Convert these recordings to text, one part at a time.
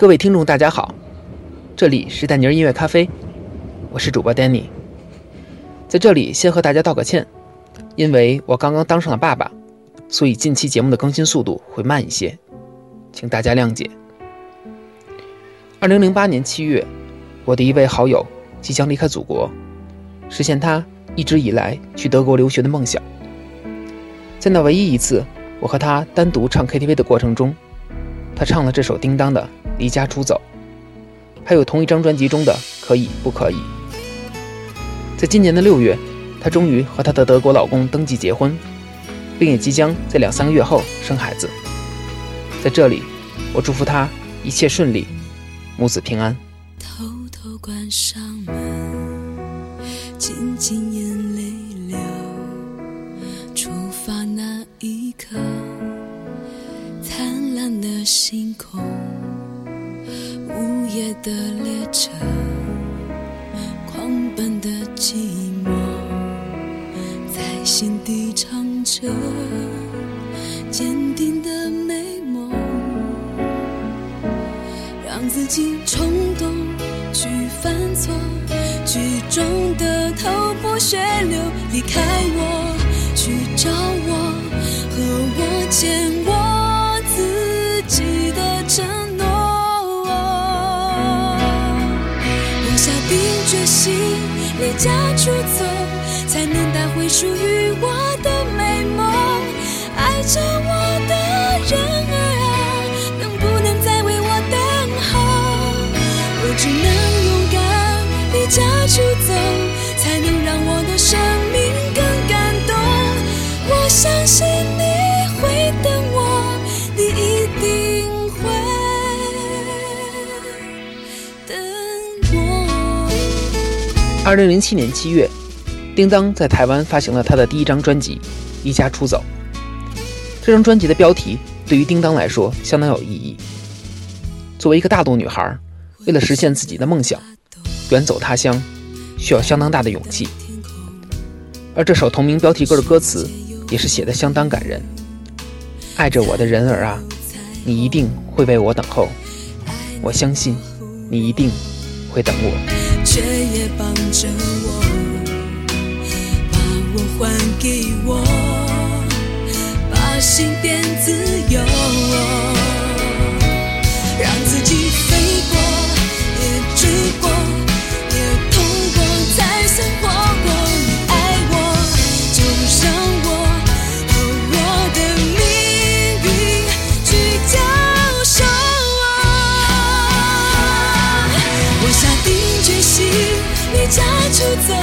各位听众，大家好，这里是丹尼尔音乐咖啡，我是主播 Danny。在这里先和大家道个歉，因为我刚刚当上了爸爸，所以近期节目的更新速度会慢一些，请大家谅解。二零零八年七月，我的一位好友即将离开祖国，实现他一直以来去德国留学的梦想。在那唯一一次我和他单独唱 KTV 的过程中，他唱了这首叮当的《离家出走》，还有同一张专辑中的《可以不可以》。在今年的六月，她终于和她的德国老公登记结婚，并也即将在两三个月后生孩子。在这里，我祝福她一切顺利，母子平安。偷偷关上门，静静眼泪流。出发那一刻，灿烂的星空，夜的列车，狂奔的寂寞，在心底唱着坚定的美梦。让自己冲动去犯错，剧中的头破血流，离开我，去找我，和我见我自己离家出走，才能带回属于我的美梦。爱着我的人啊，能不能再为我等候？我只能勇敢离家出走，才能二零零七年七月，叮当在台湾发行了他的第一张专辑《离家出走》。这张专辑的标题对于叮当来说相当有意义。作为一个大陆女孩，为了实现自己的梦想，远走他乡，需要相当大的勇气。而这首同名标题歌的歌词也是写的相当感人。爱着我的人儿啊，你一定会为我等候。我相信，你一定会等我。着我，把我还给我，把心变自由，让自己飞过，也追过，也痛过，才算活过。你爱我，就让我和我的命运去交手。我下定决心离家出走，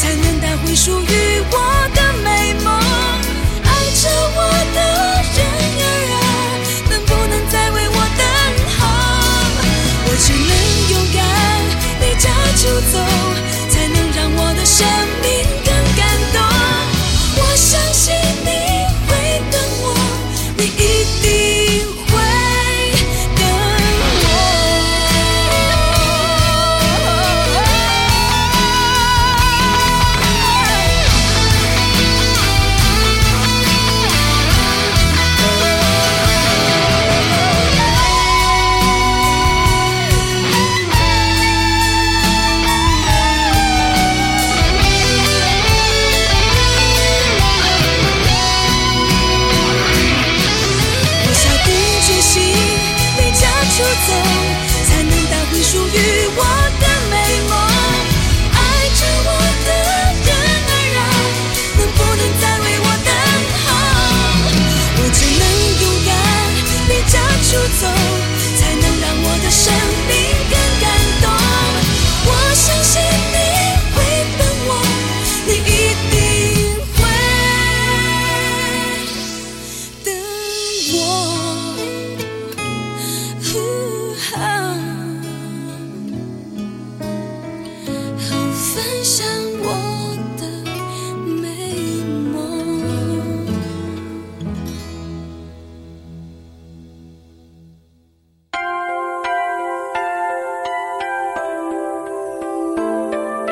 才能带回属于我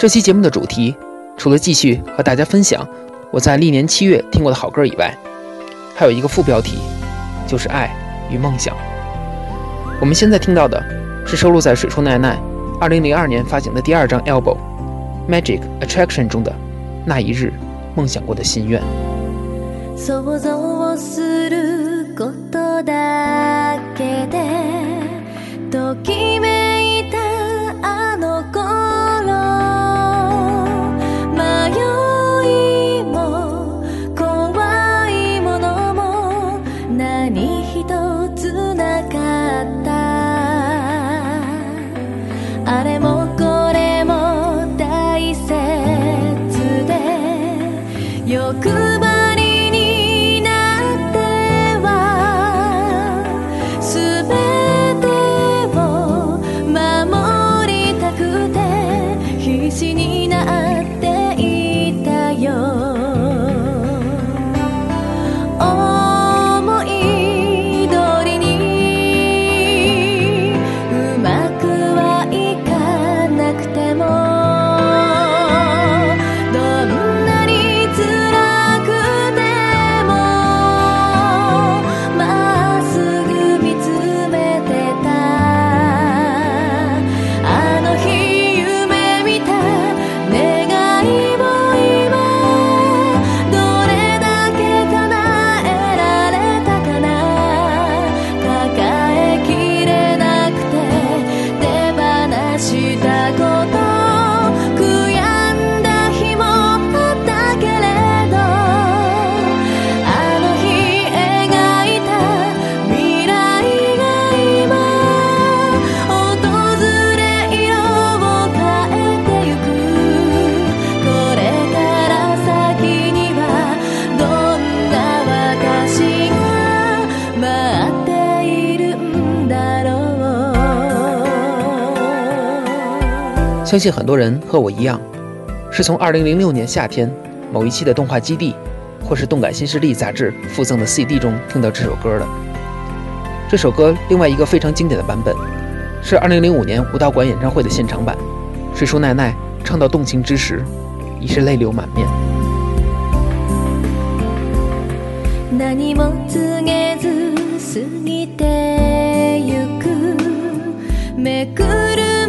这期节目的主题，除了继续和大家分享我在历年七月听过的好歌以外，还有一个副标题，就是爱与梦想。 我们现在听到的是收录在水树奈奈2002年发行的第二张 album《Magic Attraction》中的《那一日梦想过的心愿》。想像することだけでときめ 相信很多人和我一样，是从2006年夏天某一期的动画基地，或是动感新势力杂志附赠的 CD 中听到这首歌的。这首歌另外一个非常经典的版本，是2005年武道馆演唱会的现场版，水树奈奈唱到动情之时，已是泪流满面。何も告げず過ぎてゆくめくる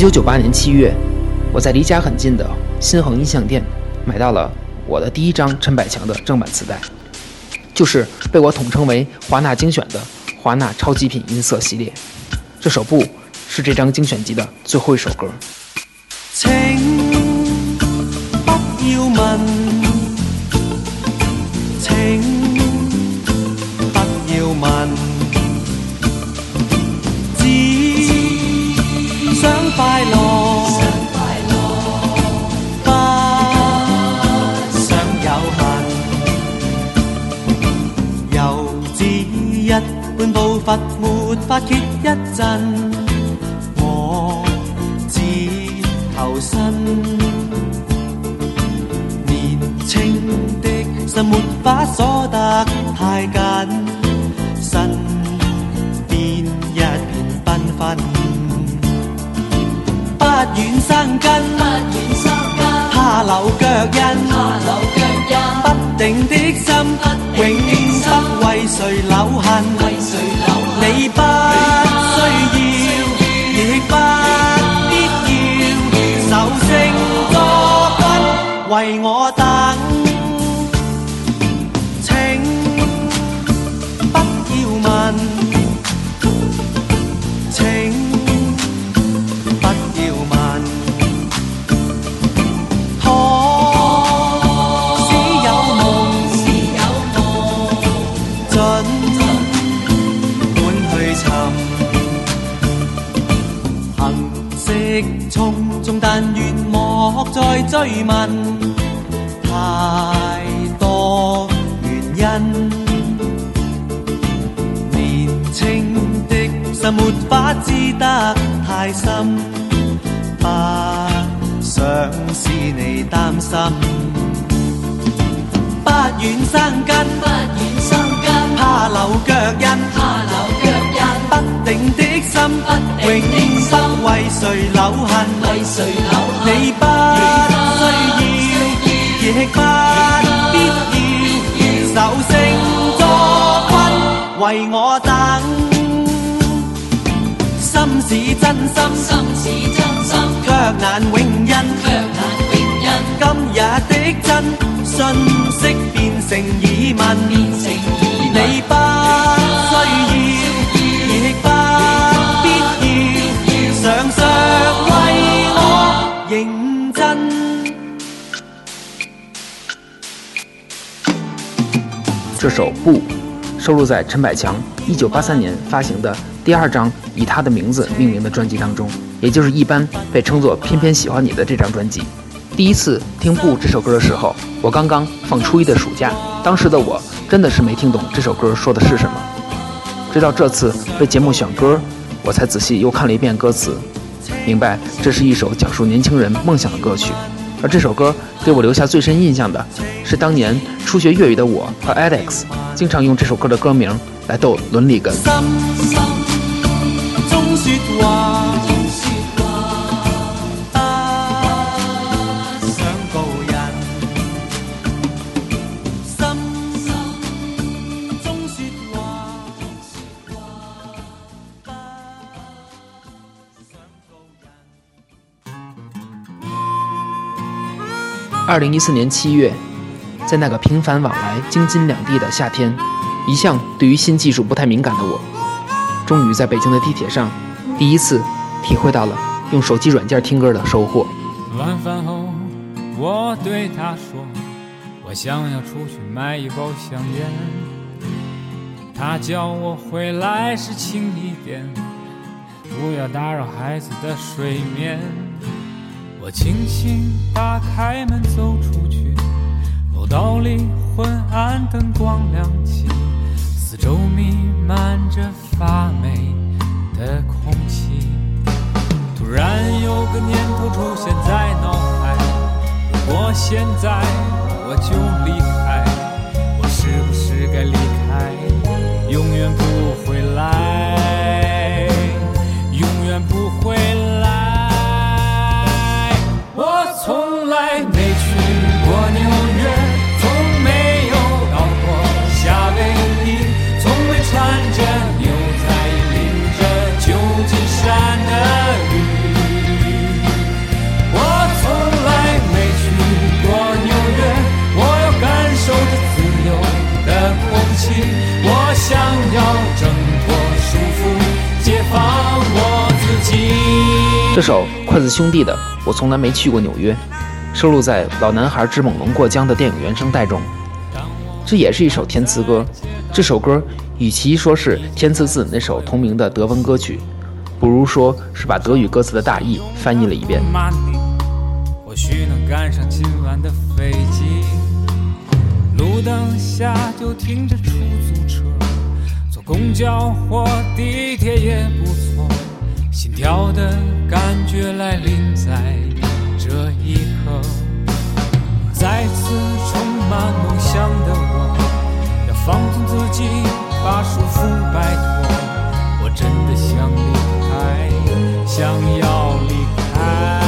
九九八年七月，我在离家很近的新恒音像店买到了我的第一张陈百强的正版磁带，就是被我统称为华纳精选的华纳超极品音色系列。这首《不》是这张精选集的最后一首歌。般步伐，没法歇一阵。我只求生，年青的心没法锁得太紧，身边一片缤纷，不愿生根，怕留脚印，不定的心，永不为谁留痕，不为谁留痕。你不需要，亦不必要，守成作君为我等。心是真心，却难永印。今日的真信息变成疑问，你这首《不》收录在陈百强1983年发行的第二张以他的名字命名的专辑当中，也就是一般被称作《偏偏喜欢你》的这张专辑。第一次听《不》这首歌的时候，我刚刚放初一的暑假，当时的我真的是没听懂这首歌说的是什么。直到这次为节目选歌，我才仔细又看了一遍歌词，明白这是一首讲述年轻人梦想的歌曲。而这首歌给我留下最深印象的是当年初学粤语的我和 Alex 经常用这首歌的歌名来逗伦理哏。二零一四年七月，在那个频繁往来京津两地的夏天，一向对于新技术不太敏感的我，终于在北京的地铁上，第一次体会到了用手机软件听歌的收获。晚饭后，我对他说：“我想要出去买一包香烟。”他叫我回来时轻一点，不要打扰孩子的睡眠。我轻轻打开门走出去，楼道里昏暗，灯光亮起，四周弥漫着发霉的空气。突然有个念头出现在脑海，如果现在我就这首筷子兄弟的《我从来没去过纽约》，收录在《老男孩之猛龙过江》的电影原声带中。这也是一首填词歌。这首歌与其说是填词自那首同名的德文歌曲，不如说是把德语歌词的大意翻译了一遍。或许能赶上今晚的飞机。路灯下就停着出租车，坐公交或地铁也不错。心跳的感觉来临在这一刻，再次充满梦想的我，要放纵自己，把束缚摆脱。我真的想离开，想要离开，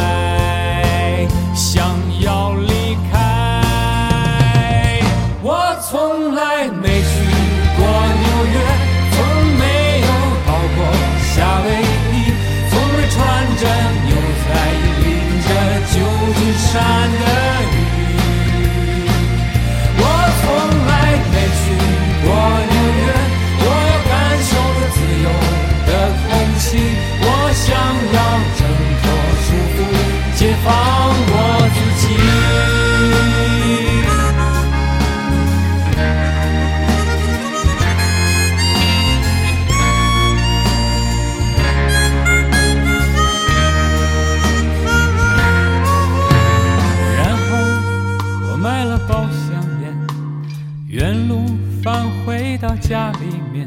家里面，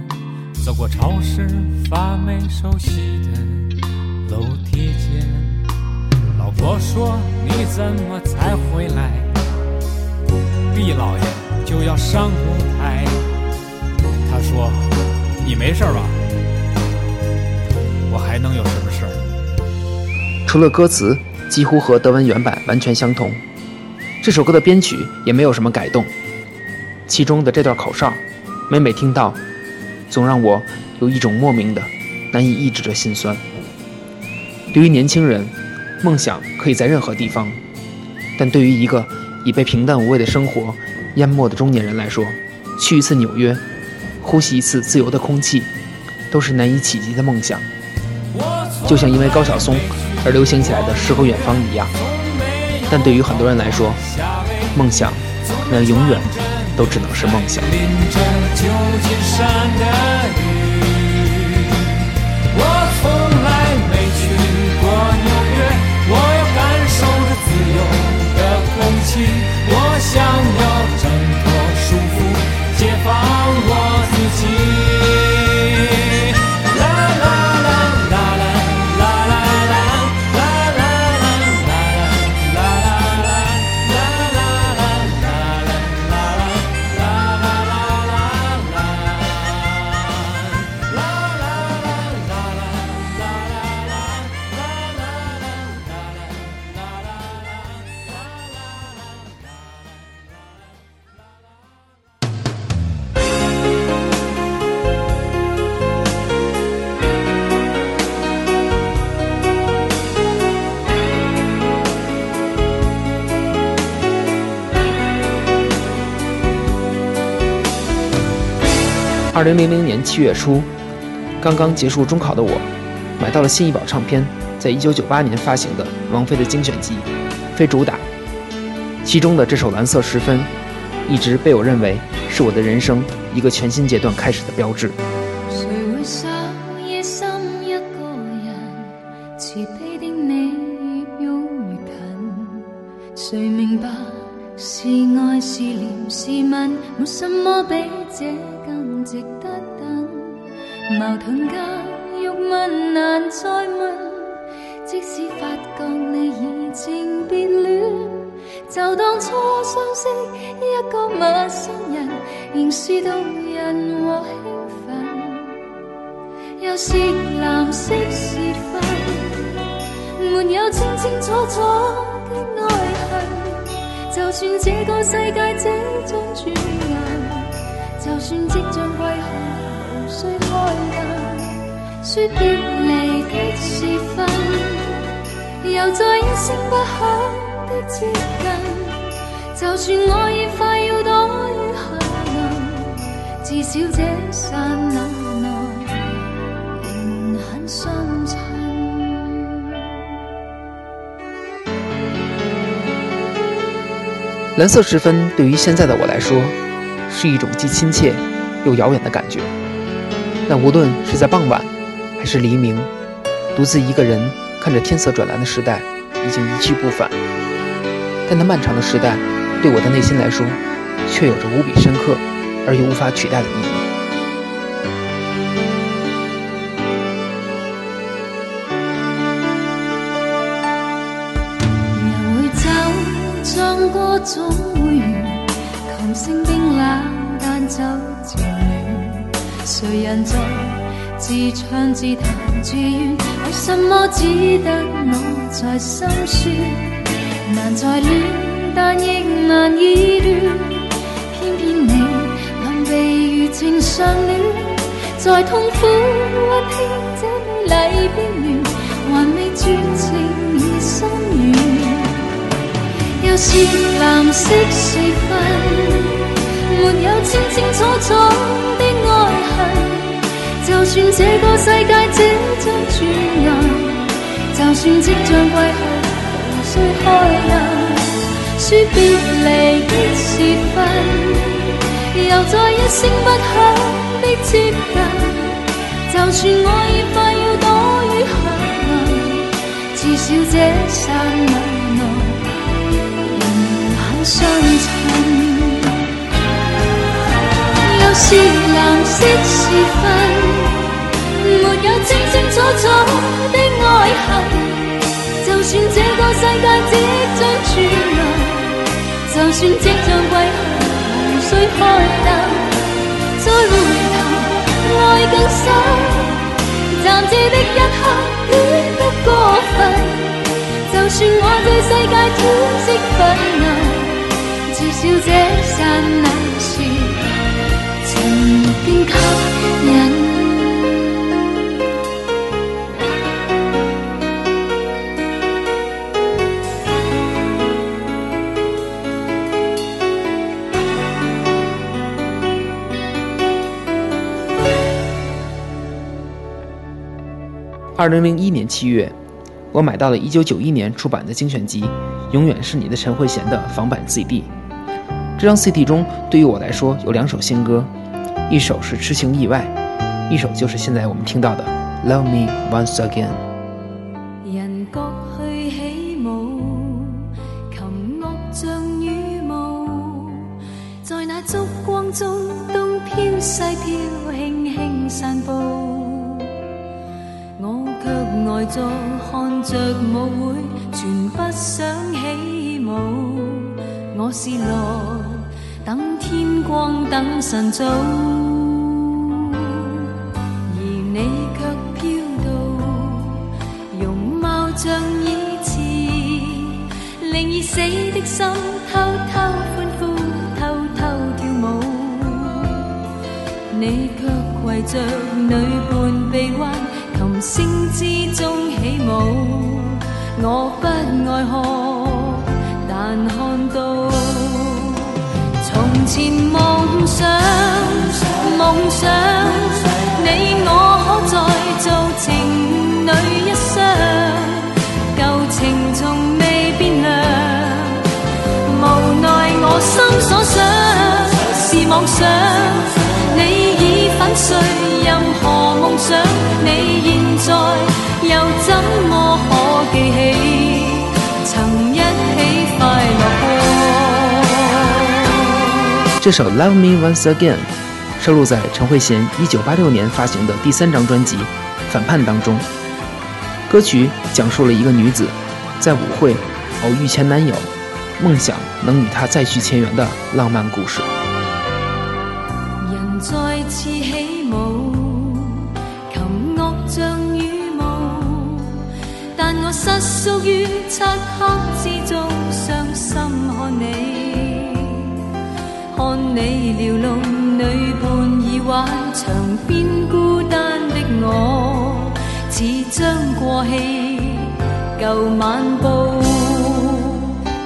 走过超市，发霉熟悉的楼梯间。老婆说：“你怎么才回来？毕老爷就要上舞台。”他说：“你没事吧？我还能有什么事儿？”除了歌词几乎和德文原版完全相同，这首歌的编曲也没有什么改动。其中的这段口哨，每每听到，总让我有一种莫名的、难以抑制的心酸。对于年轻人，梦想可以在任何地方，但对于一个已被平淡无味的生活淹没的中年人来说，去一次纽约，呼吸一次自由的空气，都是难以企及的梦想。就像因为高晓松而流行起来的《诗和远方》一样，但对于很多人来说，梦想可能永远都只能是梦想。二零零零年七月初，刚刚结束中考的我，买到了新艺宝唱片在一九九八年发行的王菲的精选集《非主打》，其中的这首《蓝色时分》，一直被我认为是我的人生一个全新阶段开始的标志。谁会想夜深一个人，谁明白是爱是怜是问，没什么比这值得等。矛盾间欲问难再问，即使发觉你已经变恋，就当初相识一个陌生人，仍是动人和兴奋。又是藍色时分，沒有清清楚楚的愛恨。就算這個世界即將轉硬，就算即将归去，无需开灯，说别离的时分，又再一声不响的接近。就算我已快要倒于下，至少这刹那内仍很相衬。蓝色时分，对于现在的我来说，是一种既亲切又遥远的感觉。那无论是在傍晚还是黎明，独自一个人看着天色转蓝的时代，已经一去不返。但那漫长的时代，对我的内心来说，却有着无比深刻而又无法取代的意义。人会走，唱歌总会完，琴声冰冷，但酒渐暖。谁人在自唱自弹自怨？为什么只得我在心酸？难在恋，但亦难以断。偏偏你能被如情相恋，在痛苦温馨这美丽边缘，还未绝情已心软。又是蓝色时分，没有清清楚楚的爱恨。就算这个世界即将转暗，就算即将归去，无需开人。说别离的时分，又再一声不响的接近。就算我已快要躲于黑暗，至少这刹那内仍很相衬。就是蓝色时分，没有清清楚楚的爱恨。就算这个世界即将转暗。就算即將歸去，無需開燈，再回頭愛更深。暫時的一刻，戀不過分。就算我對世界挑剔憤怒，至少這剎那時，曾經吸引。二零零一年七月，我买到了一九九一年出版的精选集《永远是你的陈慧娴》的仿版 CD。这张 CD 中，对于我来说有两首新歌，一首是《痴情意外》，一首就是现在我们听到的《Love Me Once Again》。人各去起舞，琴乐像羽毛，在那烛光中东飘西飘，轻轻散步。我却呆坐看着舞会，全不想起舞。我是来等天光，等晨早，而你却飘到，容貌像以前，令已死的心偷偷欢呼，偷偷跳舞。你却携着女伴臂弯，琴声之中起舞。我不爱看，但看到从前梦想，梦想你我可再做情侣一双，旧情从未变凉。无奈我心所想是妄想，你已粉碎这首《Love Me Once Again》收录在陈慧娴1986年发行的第三张专辑《反叛》当中。歌曲讲述了一个女子在舞会偶遇前男友，梦想能与他再续前缘的浪漫故事。人再次起舞，琴乐像羽毛，但我失屬於漆黑之中，你撩弄女伴耳环，长边孤单的我，似将过气旧晚报。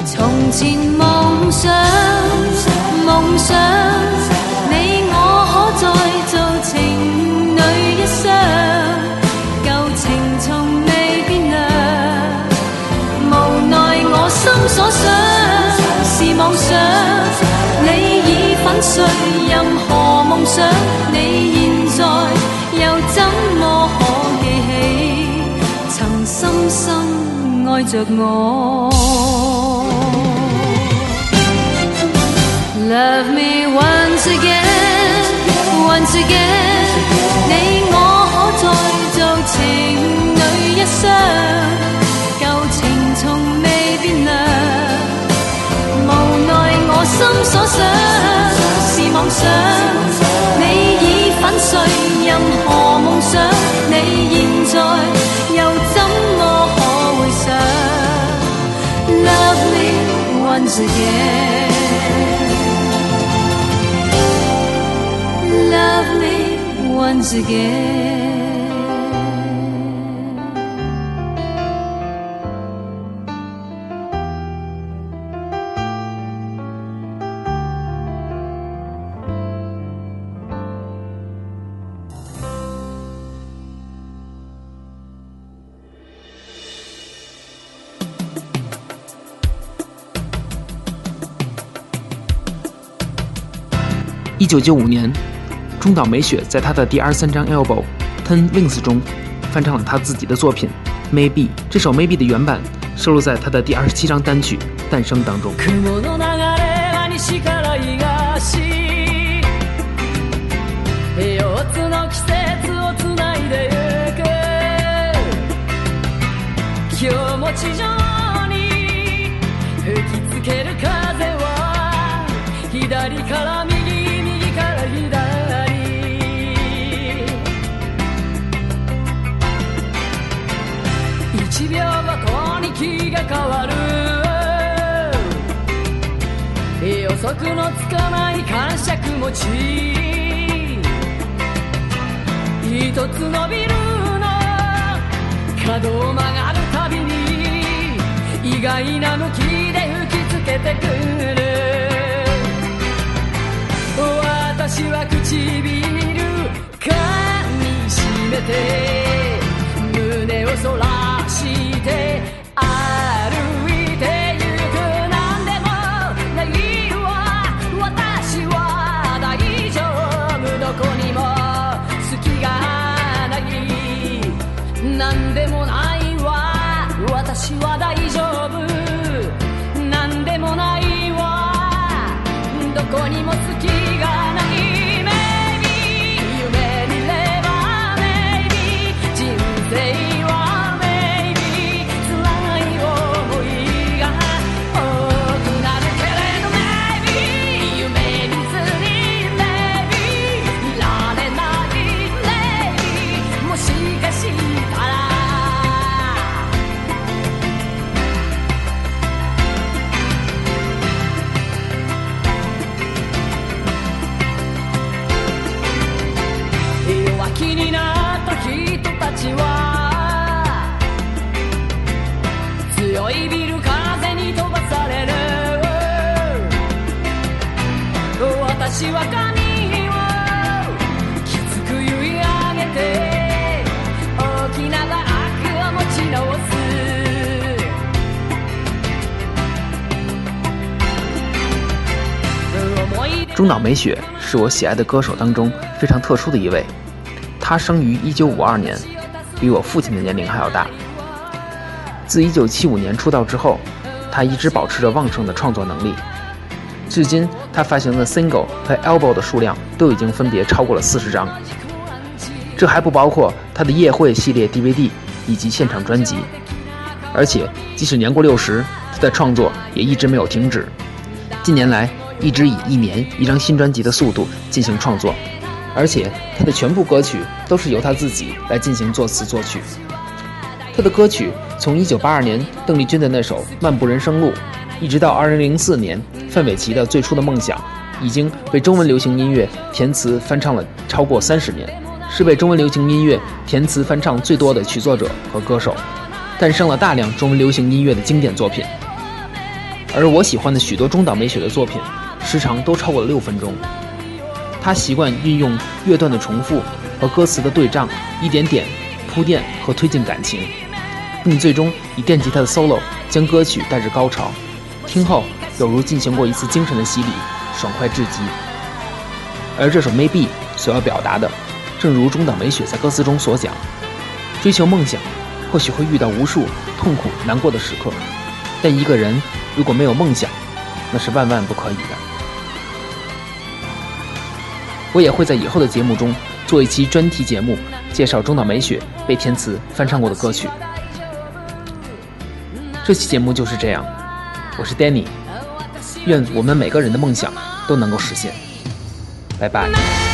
从前梦想，梦想。碎任何梦想，你现在又怎么可记起，曾深深爱着我？Love me once again, once again，你我可再做情侣一双，旧情从未变凉。无奈我心所想妄想，你已粉碎任何梦想，你现在又怎么可回想？Love me once again。Love me once again. 一九九五年，中岛美雪在她的第二十三张 album《Ten Wings》中翻唱了她自己的作品《Maybe》。这首《Maybe》的原版收录在她的第二十七张单曲《诞生》当中。雲の流れは西から東4つの季節をつないでゆく今日も地上に吹きつける風は左から右右から 左1秒ごとに気が変わる。予測のつかない感触持ち一つのビルの角を曲がるたびに意外な向きで吹きつけてくる。私は唇噛みしめて胸をそらして美雪是我喜爱的歌手当中非常特殊的一位，她生于1952年，比我父亲的年龄还要大。自1975年出道之后，她一直保持着旺盛的创作能力。至今，她发行的 single 和 album 的数量都已经分别超过了四十张，这还不包括她的夜会系列 DVD 以及现场专辑。而且，即使年过六十，她的创作也一直没有停止。近年来，一直以一年一张新专辑的速度进行创作，而且他的全部歌曲都是由他自己来进行作词作曲。他的歌曲从1982年邓丽君的那首《漫步人生路》，一直到2004年范玮琪的《最初的梦想》，已经被中文流行音乐填词翻唱了超过三十年，是被中文流行音乐填词翻唱最多的曲作者和歌手，诞生了大量中文流行音乐的经典作品。而我喜欢的许多中岛美雪的作品，时长都超过了六分钟。他习惯运用乐段的重复和歌词的对仗，一点点铺垫和推进感情，并最终以电吉他的 solo 将歌曲带至高潮。听后有如进行过一次精神的洗礼，爽快至极。而这首《Maybe》所要表达的，正如中岛美雪在歌词中所讲：追求梦想，或许会遇到无数痛苦难过的时刻，但一个人如果没有梦想，那是万万不可以的。我也会在以后的节目中做一期专题节目，介绍中岛美雪被填词翻唱过的歌曲。这期节目就是这样，我是 Danny，愿我们每个人的梦想都能够实现。拜拜。